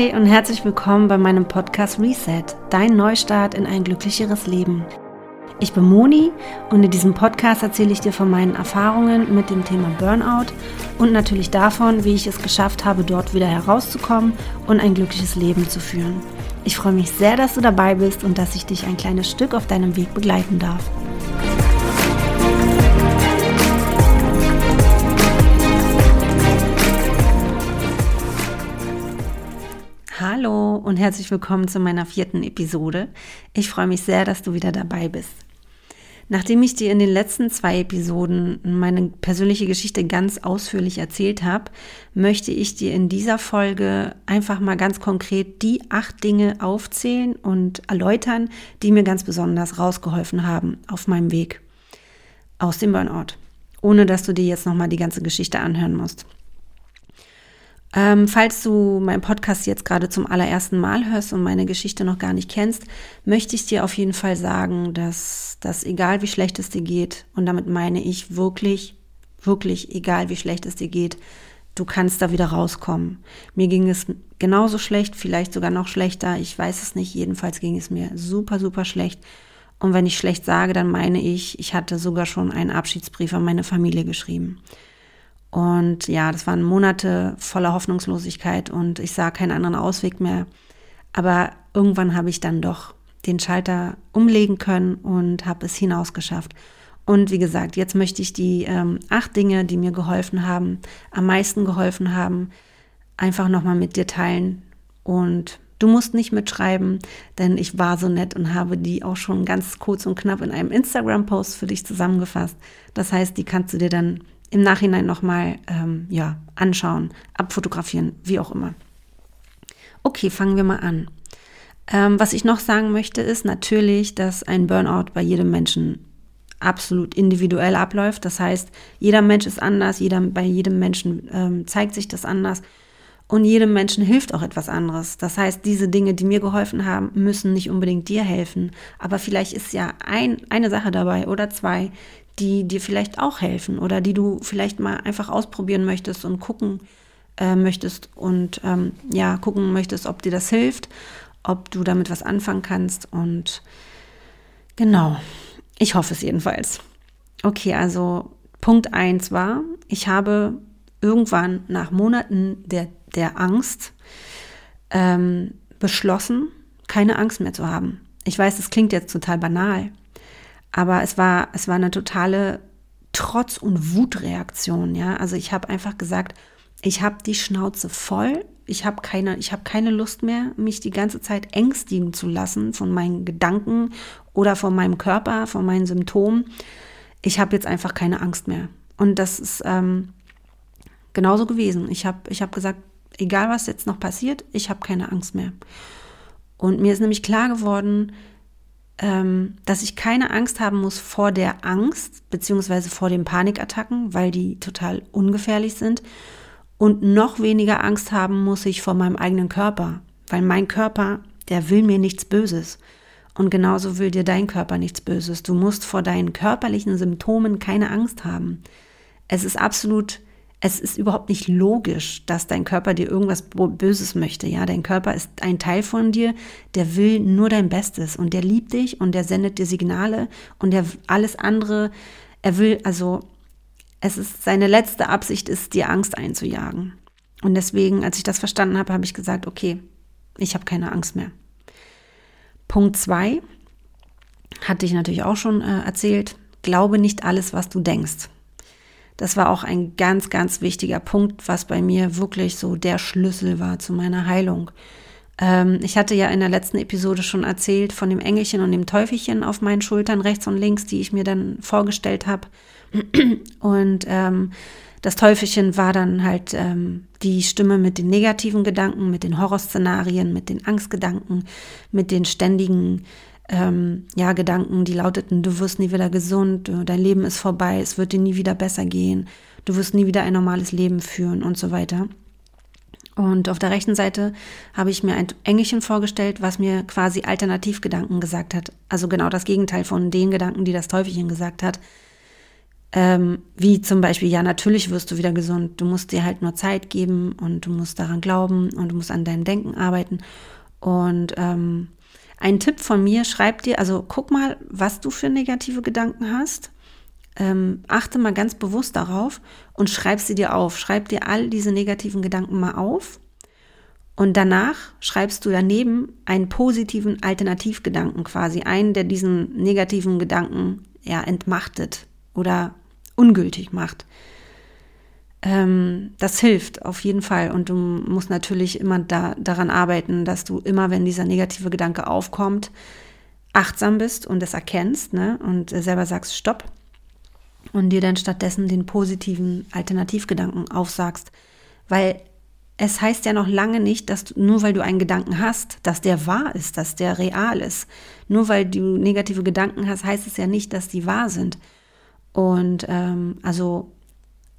Hi und herzlich willkommen bei meinem Podcast Reset, dein Neustart in ein glücklicheres Leben. Ich bin Moni und in diesem Podcast erzähle ich dir von meinen Erfahrungen mit dem Thema Burnout und natürlich davon, wie ich es geschafft habe, dort wieder herauszukommen und ein glückliches Leben zu führen. Ich freue mich sehr, dass du dabei bist und dass ich dich ein kleines Stück auf deinem Weg begleiten darf. Hallo und herzlich willkommen zu meiner vierten Episode. Ich freue mich sehr, dass du wieder dabei bist. Nachdem ich dir in den letzten zwei Episoden meine persönliche Geschichte ganz ausführlich erzählt habe, möchte ich dir in dieser Folge einfach mal ganz konkret die acht Dinge aufzählen und erläutern, die mir ganz besonders rausgeholfen haben auf meinem Weg aus dem Burnout, ohne dass du dir jetzt nochmal die ganze Geschichte anhören musst. Ähm, falls du meinen Podcast jetzt gerade zum allerersten Mal hörst und meine Geschichte noch gar nicht kennst, möchte ich dir auf jeden Fall sagen, dass das egal wie schlecht es dir geht, und damit meine ich wirklich, wirklich egal wie schlecht es dir geht, du kannst da wieder rauskommen. Mir ging es genauso schlecht, vielleicht sogar noch schlechter, ich weiß es nicht, jedenfalls ging es mir super, super schlecht. Und wenn ich schlecht sage, dann meine ich, ich hatte sogar schon einen Abschiedsbrief an meine Familie geschrieben. Und ja, das waren Monate voller Hoffnungslosigkeit und ich sah keinen anderen Ausweg mehr. Aber irgendwann habe ich dann doch den Schalter umlegen können und habe es hinausgeschafft. Und wie gesagt, jetzt möchte ich die ähm, acht Dinge, die mir geholfen haben, am meisten geholfen haben, einfach nochmal mit dir teilen. Und du musst nicht mitschreiben, denn ich war so nett und habe die auch schon ganz kurz und knapp in einem Instagram-Post für dich zusammengefasst. Das heißt, die kannst du dir dann im Nachhinein nochmal ähm, ja, anschauen, abfotografieren, wie auch immer. Okay, fangen wir mal an. Ähm, was ich noch sagen möchte, ist natürlich, dass ein Burnout bei jedem Menschen absolut individuell abläuft. Das heißt, jeder Mensch ist anders, jeder, bei jedem Menschen ähm, zeigt sich das anders und jedem Menschen hilft auch etwas anderes. Das heißt, diese Dinge, die mir geholfen haben, müssen nicht unbedingt dir helfen. Aber vielleicht ist ja ein, eine Sache dabei oder zwei, die dir vielleicht auch helfen oder die du vielleicht mal einfach ausprobieren möchtest und gucken äh, möchtest und ähm, ja, gucken möchtest, ob dir das hilft, ob du damit was anfangen kannst und genau, ich hoffe es jedenfalls. Okay, also Punkt 1 war, ich habe irgendwann nach Monaten der, der Angst ähm, beschlossen, keine Angst mehr zu haben. Ich weiß, das klingt jetzt total banal, aber es war, es war eine totale Trotz- und Wutreaktion, ja. Also ich habe einfach gesagt, ich habe die Schnauze voll, ich habe keine, ich keine Lust mehr, mich die ganze Zeit ängstigen zu lassen von meinen Gedanken oder von meinem Körper, von meinen Symptomen. Ich habe jetzt einfach keine Angst mehr. Und das ist ähm, genauso gewesen. Ich habe ich hab gesagt, egal was jetzt noch passiert, ich habe keine Angst mehr. Und mir ist nämlich klar geworden, dass ich keine Angst haben muss vor der Angst, beziehungsweise vor den Panikattacken, weil die total ungefährlich sind. Und noch weniger Angst haben muss ich vor meinem eigenen Körper, weil mein Körper, der will mir nichts Böses. Und genauso will dir dein Körper nichts Böses. Du musst vor deinen körperlichen Symptomen keine Angst haben. Es ist absolut es ist überhaupt nicht logisch, dass dein Körper dir irgendwas Böses möchte. Ja, dein Körper ist ein Teil von dir, der will nur dein Bestes und der liebt dich und der sendet dir Signale und der alles andere, er will, also es ist seine letzte Absicht ist, dir Angst einzujagen. Und deswegen, als ich das verstanden habe, habe ich gesagt, okay, ich habe keine Angst mehr. Punkt zwei hatte ich natürlich auch schon äh, erzählt. Glaube nicht alles, was du denkst. Das war auch ein ganz, ganz wichtiger Punkt, was bei mir wirklich so der Schlüssel war zu meiner Heilung. Ähm, ich hatte ja in der letzten Episode schon erzählt von dem Engelchen und dem Teufelchen auf meinen Schultern rechts und links, die ich mir dann vorgestellt habe. Und ähm, das Teufelchen war dann halt ähm, die Stimme mit den negativen Gedanken, mit den Horrorszenarien, mit den Angstgedanken, mit den ständigen ähm, ja, Gedanken, die lauteten, du wirst nie wieder gesund, dein Leben ist vorbei, es wird dir nie wieder besser gehen, du wirst nie wieder ein normales Leben führen und so weiter. Und auf der rechten Seite habe ich mir ein Engelchen vorgestellt, was mir quasi Alternativgedanken gesagt hat. Also genau das Gegenteil von den Gedanken, die das Teufelchen gesagt hat. Ähm, wie zum Beispiel, ja, natürlich wirst du wieder gesund. Du musst dir halt nur Zeit geben und du musst daran glauben und du musst an deinem Denken arbeiten. Und ähm, ein Tipp von mir, schreib dir, also guck mal, was du für negative Gedanken hast. Ähm, achte mal ganz bewusst darauf und schreib sie dir auf. Schreib dir all diese negativen Gedanken mal auf. Und danach schreibst du daneben einen positiven Alternativgedanken quasi, einen, der diesen negativen Gedanken ja entmachtet oder ungültig macht. Ähm, das hilft auf jeden Fall und du musst natürlich immer da, daran arbeiten, dass du immer, wenn dieser negative Gedanke aufkommt, achtsam bist und es erkennst ne, und selber sagst, stopp und dir dann stattdessen den positiven Alternativgedanken aufsagst, weil es heißt ja noch lange nicht, dass du, nur weil du einen Gedanken hast, dass der wahr ist, dass der real ist. Nur weil du negative Gedanken hast, heißt es ja nicht, dass die wahr sind. Und ähm, also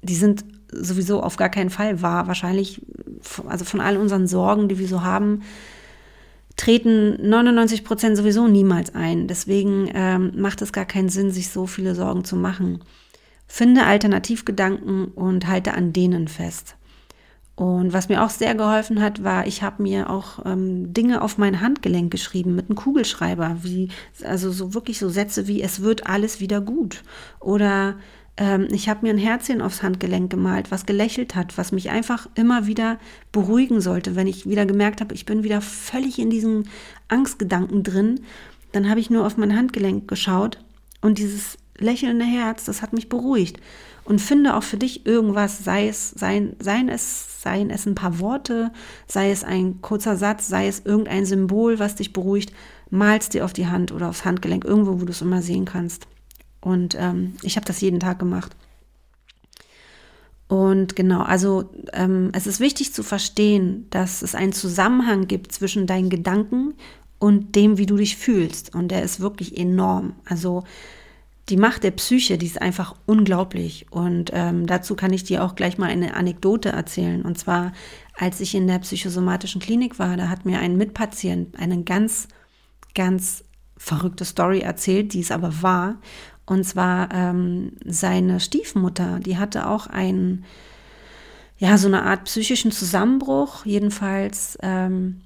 die sind sowieso auf gar keinen Fall wahr. Wahrscheinlich, also von all unseren Sorgen, die wir so haben, treten 99 Prozent sowieso niemals ein. Deswegen ähm, macht es gar keinen Sinn, sich so viele Sorgen zu machen. Finde Alternativgedanken und halte an denen fest. Und was mir auch sehr geholfen hat, war, ich habe mir auch ähm, Dinge auf mein Handgelenk geschrieben mit einem Kugelschreiber, wie also so wirklich so Sätze wie es wird alles wieder gut oder ähm, ich habe mir ein Herzchen aufs Handgelenk gemalt, was gelächelt hat, was mich einfach immer wieder beruhigen sollte, wenn ich wieder gemerkt habe, ich bin wieder völlig in diesen Angstgedanken drin, dann habe ich nur auf mein Handgelenk geschaut und dieses lächelnde Herz, das hat mich beruhigt und finde auch für dich irgendwas, sei es, seien, seien es, seien es ein paar Worte, sei es ein kurzer Satz, sei es irgendein Symbol, was dich beruhigt, malst dir auf die Hand oder aufs Handgelenk, irgendwo, wo du es immer sehen kannst. Und ähm, ich habe das jeden Tag gemacht. Und genau, also ähm, es ist wichtig zu verstehen, dass es einen Zusammenhang gibt zwischen deinen Gedanken und dem, wie du dich fühlst. Und der ist wirklich enorm. Also die Macht der Psyche, die ist einfach unglaublich. Und ähm, dazu kann ich dir auch gleich mal eine Anekdote erzählen. Und zwar, als ich in der psychosomatischen Klinik war, da hat mir ein Mitpatient eine ganz, ganz verrückte Story erzählt, die es aber war. Und zwar ähm, seine Stiefmutter, die hatte auch einen, ja, so eine Art psychischen Zusammenbruch. Jedenfalls ähm,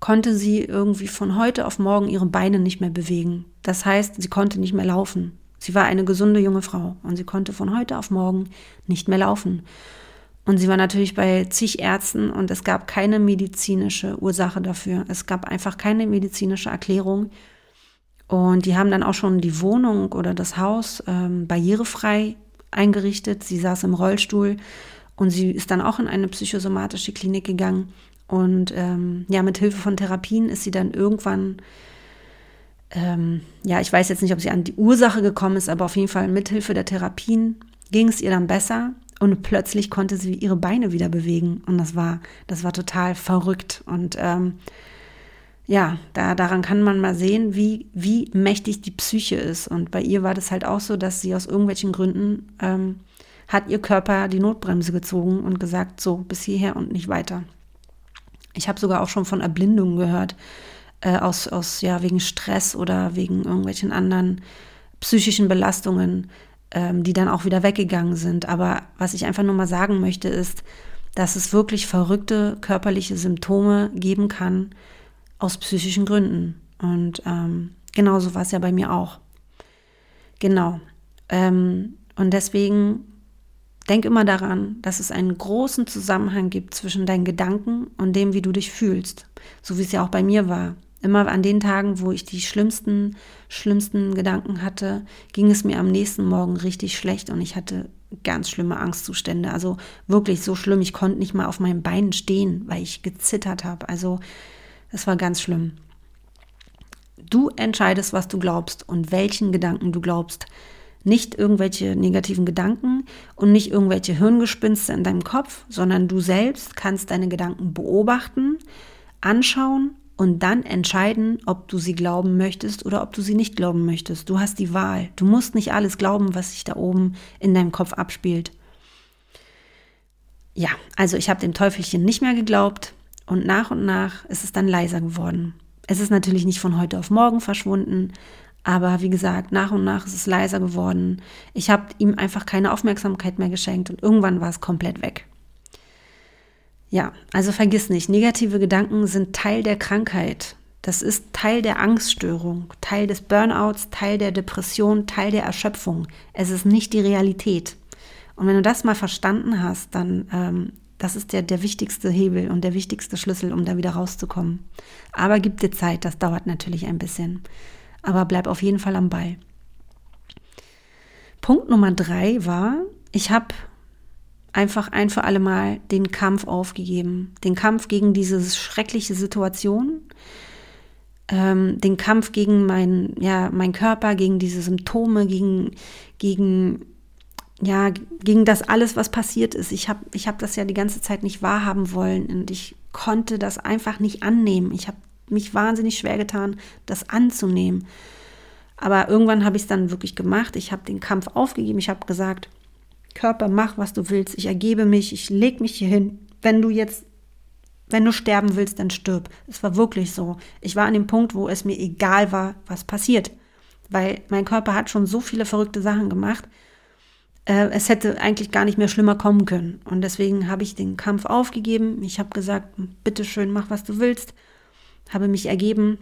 konnte sie irgendwie von heute auf morgen ihre Beine nicht mehr bewegen. Das heißt, sie konnte nicht mehr laufen. Sie war eine gesunde junge Frau und sie konnte von heute auf morgen nicht mehr laufen. Und sie war natürlich bei zig Ärzten und es gab keine medizinische Ursache dafür. Es gab einfach keine medizinische Erklärung. Und die haben dann auch schon die Wohnung oder das Haus ähm, barrierefrei eingerichtet. Sie saß im Rollstuhl und sie ist dann auch in eine psychosomatische Klinik gegangen. Und ähm, ja, mit Hilfe von Therapien ist sie dann irgendwann, ähm, ja, ich weiß jetzt nicht, ob sie an die Ursache gekommen ist, aber auf jeden Fall mit Hilfe der Therapien ging es ihr dann besser und plötzlich konnte sie ihre Beine wieder bewegen. Und das war, das war total verrückt. Und ähm, ja, da, daran kann man mal sehen, wie, wie mächtig die Psyche ist. Und bei ihr war das halt auch so, dass sie aus irgendwelchen Gründen ähm, hat ihr Körper die Notbremse gezogen und gesagt, so bis hierher und nicht weiter. Ich habe sogar auch schon von Erblindungen gehört, äh, aus, aus, ja, wegen Stress oder wegen irgendwelchen anderen psychischen Belastungen, ähm, die dann auch wieder weggegangen sind. Aber was ich einfach nur mal sagen möchte, ist, dass es wirklich verrückte körperliche Symptome geben kann aus psychischen Gründen. Und ähm, genauso war es ja bei mir auch. Genau. Ähm, und deswegen Denk immer daran, dass es einen großen Zusammenhang gibt zwischen deinen Gedanken und dem, wie du dich fühlst. So wie es ja auch bei mir war. Immer an den Tagen, wo ich die schlimmsten, schlimmsten Gedanken hatte, ging es mir am nächsten Morgen richtig schlecht und ich hatte ganz schlimme Angstzustände. Also wirklich so schlimm, ich konnte nicht mal auf meinen Beinen stehen, weil ich gezittert habe. Also es war ganz schlimm. Du entscheidest, was du glaubst und welchen Gedanken du glaubst. Nicht irgendwelche negativen Gedanken und nicht irgendwelche Hirngespinste in deinem Kopf, sondern du selbst kannst deine Gedanken beobachten, anschauen und dann entscheiden, ob du sie glauben möchtest oder ob du sie nicht glauben möchtest. Du hast die Wahl. Du musst nicht alles glauben, was sich da oben in deinem Kopf abspielt. Ja, also ich habe dem Teufelchen nicht mehr geglaubt und nach und nach ist es dann leiser geworden. Es ist natürlich nicht von heute auf morgen verschwunden, Aber wie gesagt, nach und nach ist es leiser geworden. Ich habe ihm einfach keine Aufmerksamkeit mehr geschenkt und irgendwann war es komplett weg. Ja, also vergiss nicht, negative Gedanken sind Teil der Krankheit. Das ist Teil der Angststörung, Teil des Burnouts, Teil der Depression, Teil der Erschöpfung. Es ist nicht die Realität. Und wenn du das mal verstanden hast, dann ähm, das ist der, der wichtigste Hebel und der wichtigste Schlüssel, um da wieder rauszukommen. Aber gib dir Zeit, das dauert natürlich ein bisschen aber bleib auf jeden Fall am Ball. Punkt Nummer drei war, ich habe einfach ein für alle Mal den Kampf aufgegeben. Den Kampf gegen diese schreckliche Situation, ähm, den Kampf gegen mein, ja, mein Körper, gegen diese Symptome, gegen, gegen, ja, gegen das alles, was passiert ist. Ich habe ich hab das ja die ganze Zeit nicht wahrhaben wollen und ich konnte das einfach nicht annehmen. Ich habe mich wahnsinnig schwer getan, das anzunehmen. Aber irgendwann habe ich es dann wirklich gemacht. Ich habe den Kampf aufgegeben. Ich habe gesagt, Körper, mach, was du willst. Ich ergebe mich. Ich lege mich hier hin. Wenn du jetzt, wenn du sterben willst, dann stirb. Es war wirklich so. Ich war an dem Punkt, wo es mir egal war, was passiert. Weil mein Körper hat schon so viele verrückte Sachen gemacht. Äh, es hätte eigentlich gar nicht mehr schlimmer kommen können. Und deswegen habe ich den Kampf aufgegeben. Ich habe gesagt, bitteschön, mach, was du willst habe mich ergeben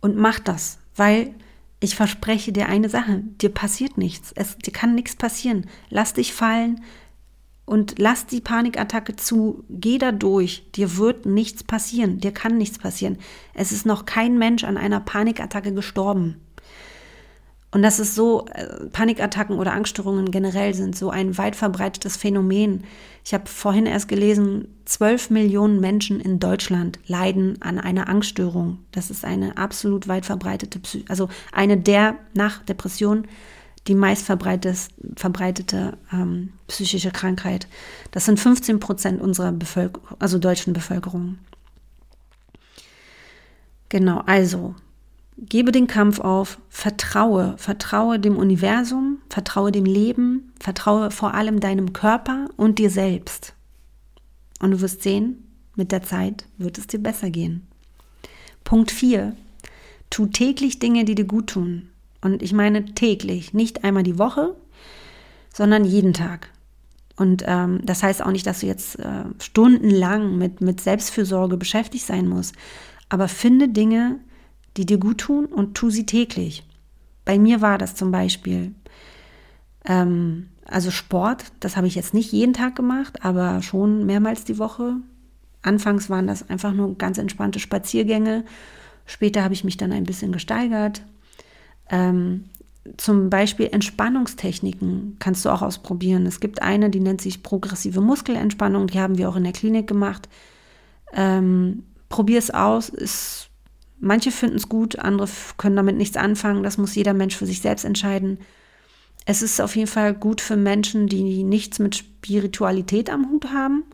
und mach das, weil ich verspreche dir eine Sache, dir passiert nichts, es, dir kann nichts passieren. Lass dich fallen und lass die Panikattacke zu, geh da durch, dir wird nichts passieren, dir kann nichts passieren. Es ist noch kein Mensch an einer Panikattacke gestorben. Und das ist so, äh, Panikattacken oder Angststörungen generell sind so ein weit verbreitetes Phänomen. Ich habe vorhin erst gelesen, 12 Millionen Menschen in Deutschland leiden an einer Angststörung. Das ist eine absolut weit verbreitete, also eine der nach Depression die meist verbreitete ähm, psychische Krankheit. Das sind 15 Prozent unserer Bevölkerung, also deutschen Bevölkerung. Genau, also Gebe den Kampf auf, vertraue, vertraue dem Universum, vertraue dem Leben, vertraue vor allem deinem Körper und dir selbst. Und du wirst sehen, mit der Zeit wird es dir besser gehen. Punkt 4. Tu täglich Dinge, die dir gut tun. Und ich meine täglich, nicht einmal die Woche, sondern jeden Tag. Und ähm, das heißt auch nicht, dass du jetzt äh, stundenlang mit, mit Selbstfürsorge beschäftigt sein musst. Aber finde Dinge, die dir gut tun und tu sie täglich. Bei mir war das zum Beispiel, ähm, also Sport, das habe ich jetzt nicht jeden Tag gemacht, aber schon mehrmals die Woche. Anfangs waren das einfach nur ganz entspannte Spaziergänge. Später habe ich mich dann ein bisschen gesteigert. Ähm, zum Beispiel Entspannungstechniken kannst du auch ausprobieren. Es gibt eine, die nennt sich progressive Muskelentspannung, die haben wir auch in der Klinik gemacht. Ähm, Probier es aus, ist Manche finden es gut, andere können damit nichts anfangen. Das muss jeder Mensch für sich selbst entscheiden. Es ist auf jeden Fall gut für Menschen, die nichts mit Spiritualität am Hut haben,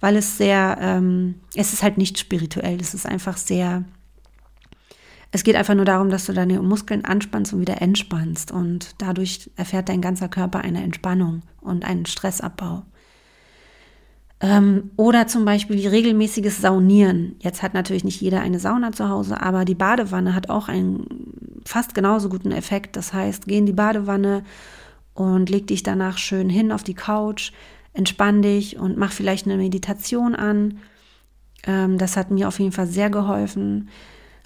weil es sehr, ähm, es ist halt nicht spirituell, es ist einfach sehr, es geht einfach nur darum, dass du deine Muskeln anspannst und wieder entspannst und dadurch erfährt dein ganzer Körper eine Entspannung und einen Stressabbau. Ähm, oder zum Beispiel regelmäßiges Saunieren. Jetzt hat natürlich nicht jeder eine Sauna zu Hause, aber die Badewanne hat auch einen fast genauso guten Effekt. Das heißt, geh in die Badewanne und leg dich danach schön hin auf die Couch, entspann dich und mach vielleicht eine Meditation an. Ähm, das hat mir auf jeden Fall sehr geholfen.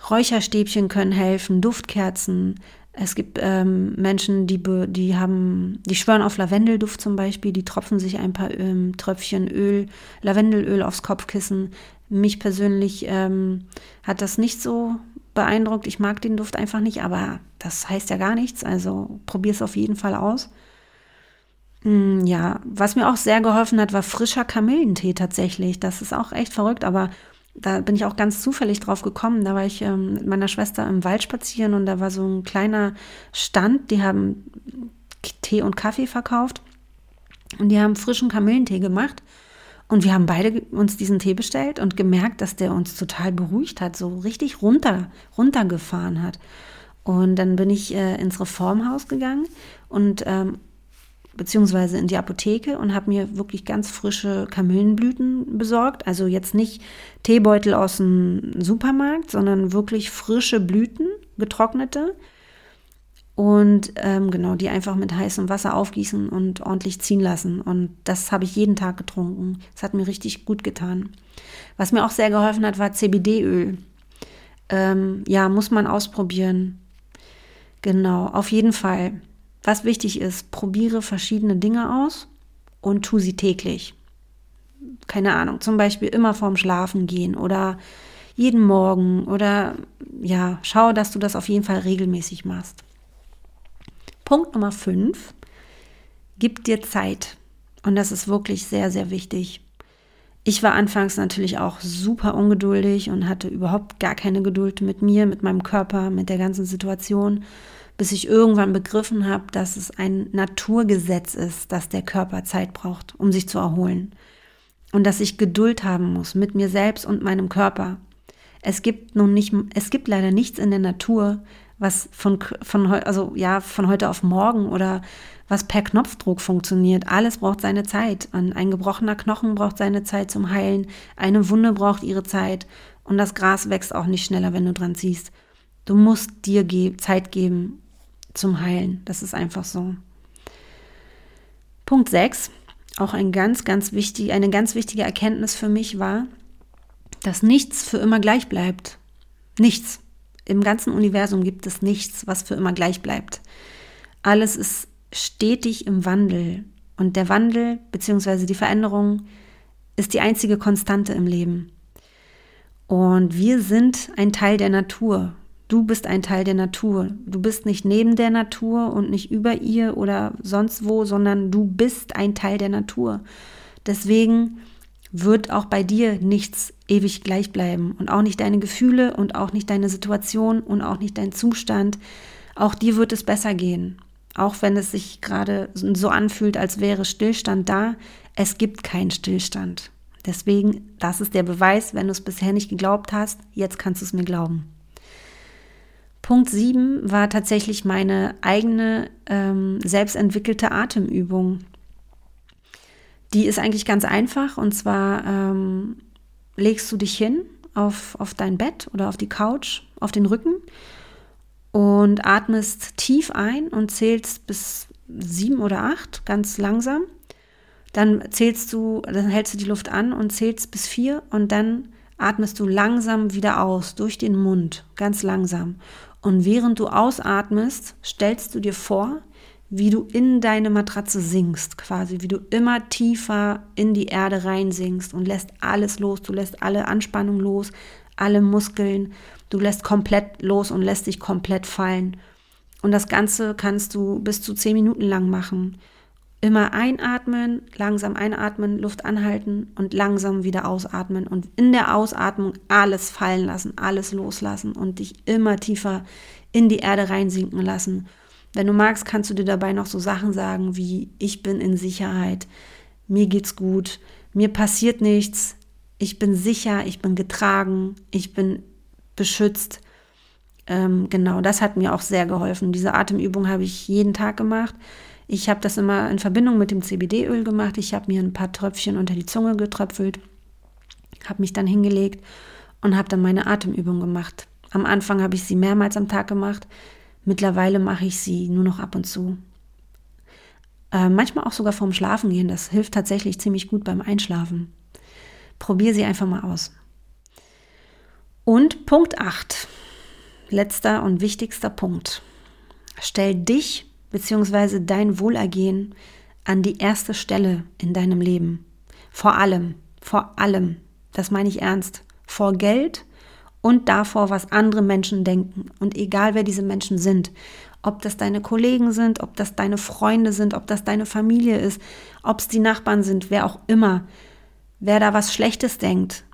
Räucherstäbchen können helfen, Duftkerzen, es gibt ähm, Menschen, die, die haben, die schwören auf Lavendelduft zum Beispiel, die tropfen sich ein paar ähm, Tröpfchen Öl, Lavendelöl aufs Kopfkissen. Mich persönlich ähm, hat das nicht so beeindruckt. Ich mag den Duft einfach nicht, aber das heißt ja gar nichts. Also probier es auf jeden Fall aus. Mm, ja, was mir auch sehr geholfen hat, war frischer Kamillentee tatsächlich. Das ist auch echt verrückt, aber da bin ich auch ganz zufällig drauf gekommen. Da war ich ähm, mit meiner Schwester im Wald spazieren und da war so ein kleiner Stand, die haben Tee und Kaffee verkauft und die haben frischen Kamillentee gemacht. Und wir haben beide uns diesen Tee bestellt und gemerkt, dass der uns total beruhigt hat, so richtig runter, runtergefahren hat. Und dann bin ich äh, ins Reformhaus gegangen und ähm, beziehungsweise in die Apotheke und habe mir wirklich ganz frische Kamillenblüten besorgt. Also jetzt nicht Teebeutel aus dem Supermarkt, sondern wirklich frische Blüten, getrocknete. Und ähm, genau, die einfach mit heißem Wasser aufgießen und ordentlich ziehen lassen. Und das habe ich jeden Tag getrunken. Das hat mir richtig gut getan. Was mir auch sehr geholfen hat, war CBD-Öl. Ähm, ja, muss man ausprobieren. Genau, auf jeden Fall. Was wichtig ist, probiere verschiedene Dinge aus und tu sie täglich. Keine Ahnung, zum Beispiel immer vorm Schlafen gehen oder jeden Morgen oder ja, schau, dass du das auf jeden Fall regelmäßig machst. Punkt Nummer 5, gib dir Zeit. Und das ist wirklich sehr, sehr wichtig. Ich war anfangs natürlich auch super ungeduldig und hatte überhaupt gar keine Geduld mit mir, mit meinem Körper, mit der ganzen Situation, bis ich irgendwann begriffen habe, dass es ein Naturgesetz ist, dass der Körper Zeit braucht, um sich zu erholen. Und dass ich Geduld haben muss mit mir selbst und meinem Körper. Es gibt nun nicht, es gibt leider nichts in der Natur, was von, von, also ja, von heute auf morgen oder was per Knopfdruck funktioniert. Alles braucht seine Zeit. Ein gebrochener Knochen braucht seine Zeit zum Heilen. Eine Wunde braucht ihre Zeit. Und das Gras wächst auch nicht schneller, wenn du dran ziehst. Du musst dir Zeit geben zum Heilen. Das ist einfach so. Punkt 6, auch ein ganz, ganz wichtig, eine ganz wichtige Erkenntnis für mich war, dass nichts für immer gleich bleibt. Nichts. Im ganzen Universum gibt es nichts, was für immer gleich bleibt. Alles ist stetig im Wandel. Und der Wandel bzw. die Veränderung ist die einzige Konstante im Leben. Und wir sind ein Teil der Natur. Du bist ein Teil der Natur. Du bist nicht neben der Natur und nicht über ihr oder sonst wo, sondern du bist ein Teil der Natur. Deswegen wird auch bei dir nichts ewig gleich bleiben und auch nicht deine Gefühle und auch nicht deine Situation und auch nicht dein Zustand. Auch dir wird es besser gehen. Auch wenn es sich gerade so anfühlt, als wäre Stillstand da, es gibt keinen Stillstand. Deswegen, das ist der Beweis, wenn du es bisher nicht geglaubt hast, jetzt kannst du es mir glauben. Punkt 7 war tatsächlich meine eigene ähm, selbstentwickelte Atemübung. Die ist eigentlich ganz einfach und zwar ähm, legst du dich hin auf, auf dein Bett oder auf die Couch, auf den Rücken und atmest tief ein und zählst bis sieben oder acht ganz langsam. Dann zählst du, dann hältst du die Luft an und zählst bis vier und dann atmest du langsam wieder aus durch den Mund, ganz langsam. Und während du ausatmest, stellst du dir vor, wie du in deine Matratze sinkst, quasi, wie du immer tiefer in die Erde reinsinkst und lässt alles los, du lässt alle Anspannung los, alle Muskeln, du lässt komplett los und lässt dich komplett fallen. Und das Ganze kannst du bis zu zehn Minuten lang machen. Immer einatmen, langsam einatmen, Luft anhalten und langsam wieder ausatmen und in der Ausatmung alles fallen lassen, alles loslassen und dich immer tiefer in die Erde reinsinken lassen wenn du magst, kannst du dir dabei noch so Sachen sagen wie ich bin in Sicherheit, mir geht's gut, mir passiert nichts, ich bin sicher, ich bin getragen, ich bin beschützt. Ähm, genau, das hat mir auch sehr geholfen. Diese Atemübung habe ich jeden Tag gemacht. Ich habe das immer in Verbindung mit dem CBD-Öl gemacht. Ich habe mir ein paar Tröpfchen unter die Zunge getröpfelt, habe mich dann hingelegt und habe dann meine Atemübung gemacht. Am Anfang habe ich sie mehrmals am Tag gemacht. Mittlerweile mache ich sie nur noch ab und zu. Äh, manchmal auch sogar vorm Schlafen gehen. Das hilft tatsächlich ziemlich gut beim Einschlafen. Probier sie einfach mal aus. Und Punkt 8. Letzter und wichtigster Punkt. Stell dich bzw. dein Wohlergehen an die erste Stelle in deinem Leben. Vor allem, vor allem, das meine ich ernst, vor Geld und davor, was andere Menschen denken. Und egal wer diese Menschen sind, ob das deine Kollegen sind, ob das deine Freunde sind, ob das deine Familie ist, ob es die Nachbarn sind, wer auch immer, wer da was Schlechtes denkt,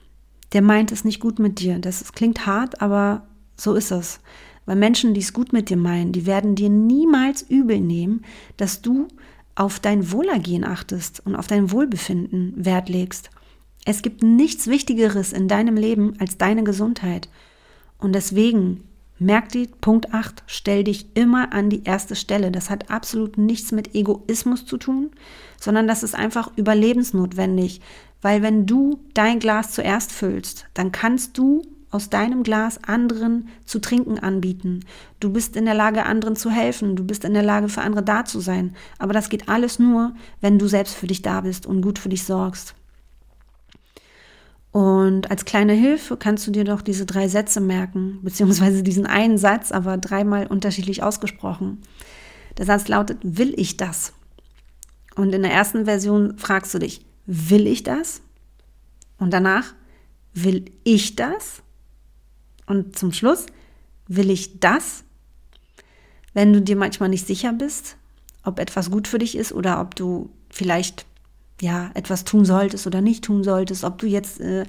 der meint es nicht gut mit dir. Das klingt hart, aber so ist es. Weil Menschen, die es gut mit dir meinen, die werden dir niemals übel nehmen, dass du auf dein Wohlergehen achtest und auf dein Wohlbefinden Wert legst. Es gibt nichts Wichtigeres in deinem Leben als deine Gesundheit. Und deswegen merk dir Punkt 8, stell dich immer an die erste Stelle. Das hat absolut nichts mit Egoismus zu tun, sondern das ist einfach überlebensnotwendig. Weil wenn du dein Glas zuerst füllst, dann kannst du aus deinem Glas anderen zu trinken anbieten. Du bist in der Lage, anderen zu helfen. Du bist in der Lage, für andere da zu sein. Aber das geht alles nur, wenn du selbst für dich da bist und gut für dich sorgst. Und als kleine Hilfe kannst du dir doch diese drei Sätze merken, beziehungsweise diesen einen Satz, aber dreimal unterschiedlich ausgesprochen. Der Satz lautet, will ich das? Und in der ersten Version fragst du dich, will ich das? Und danach, will ich das? Und zum Schluss, will ich das? Wenn du dir manchmal nicht sicher bist, ob etwas gut für dich ist oder ob du vielleicht ja etwas tun solltest oder nicht tun solltest, ob du jetzt äh,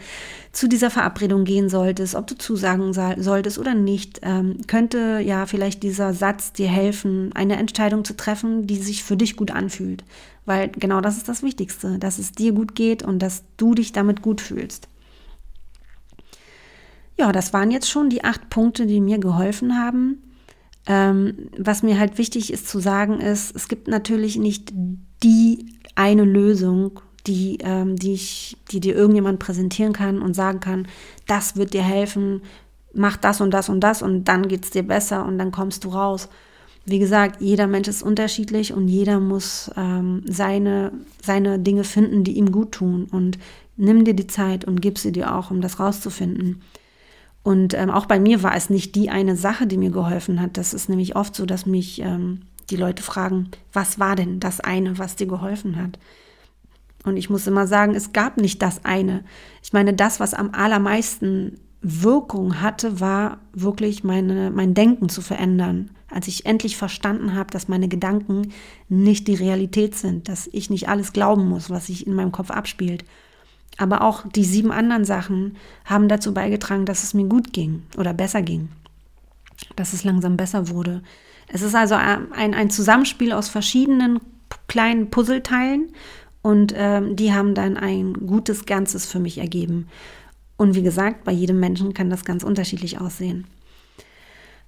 zu dieser Verabredung gehen solltest, ob du zusagen solltest oder nicht, ähm, könnte ja vielleicht dieser Satz dir helfen, eine Entscheidung zu treffen, die sich für dich gut anfühlt. Weil genau das ist das Wichtigste, dass es dir gut geht und dass du dich damit gut fühlst. Ja, das waren jetzt schon die acht Punkte, die mir geholfen haben. Ähm, was mir halt wichtig ist zu sagen, ist, es gibt natürlich nicht die eine Lösung, die, ähm, die, ich, die dir irgendjemand präsentieren kann und sagen kann, das wird dir helfen, mach das und das und das und dann geht es dir besser und dann kommst du raus. Wie gesagt, jeder Mensch ist unterschiedlich und jeder muss ähm, seine, seine Dinge finden, die ihm gut tun. Und nimm dir die Zeit und gib sie dir auch, um das rauszufinden. Und ähm, auch bei mir war es nicht die eine Sache, die mir geholfen hat. Das ist nämlich oft so, dass mich ähm, die Leute fragen, was war denn das eine, was dir geholfen hat? Und ich muss immer sagen, es gab nicht das eine. Ich meine, das, was am allermeisten Wirkung hatte, war wirklich meine, mein Denken zu verändern. Als ich endlich verstanden habe, dass meine Gedanken nicht die Realität sind, dass ich nicht alles glauben muss, was sich in meinem Kopf abspielt. Aber auch die sieben anderen Sachen haben dazu beigetragen, dass es mir gut ging oder besser ging. Dass es langsam besser wurde. Es ist also ein, ein Zusammenspiel aus verschiedenen kleinen Puzzleteilen und ähm, die haben dann ein gutes Ganzes für mich ergeben. Und wie gesagt, bei jedem Menschen kann das ganz unterschiedlich aussehen.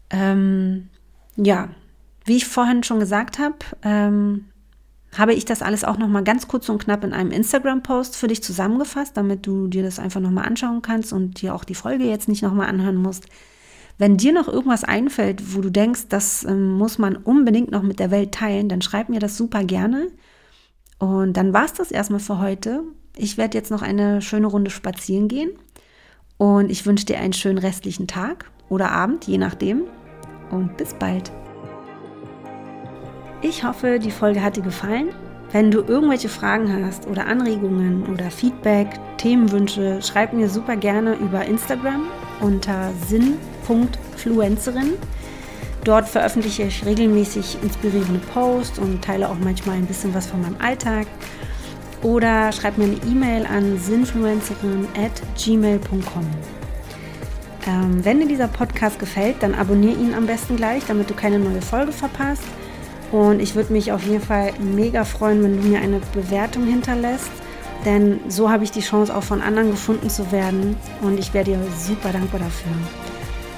Ähm, ja, wie ich vorhin schon gesagt habe, ähm, habe ich das alles auch noch mal ganz kurz und knapp in einem Instagram-Post für dich zusammengefasst, damit du dir das einfach noch mal anschauen kannst und dir auch die Folge jetzt nicht noch mal anhören musst. Wenn dir noch irgendwas einfällt, wo du denkst, das ähm, muss man unbedingt noch mit der Welt teilen, dann schreib mir das super gerne. Und dann war es das erstmal für heute. Ich werde jetzt noch eine schöne Runde spazieren gehen. Und ich wünsche dir einen schönen restlichen Tag oder Abend, je nachdem. Und bis bald. Ich hoffe, die Folge hat dir gefallen. Wenn du irgendwelche Fragen hast oder Anregungen oder Feedback, Themenwünsche, schreib mir super gerne über Instagram unter sinn.fluencerin. Dort veröffentliche ich regelmäßig inspirierende Posts und teile auch manchmal ein bisschen was von meinem Alltag. Oder schreib mir eine E-Mail an sinnfluencerin at gmail.com. Ähm, wenn dir dieser Podcast gefällt, dann abonniere ihn am besten gleich, damit du keine neue Folge verpasst. Und ich würde mich auf jeden Fall mega freuen, wenn du mir eine Bewertung hinterlässt. Denn so habe ich die Chance, auch von anderen gefunden zu werden. Und ich wäre dir super dankbar dafür.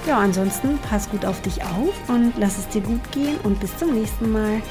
Ja, ansonsten pass gut auf dich auf und lass es dir gut gehen und bis zum nächsten Mal.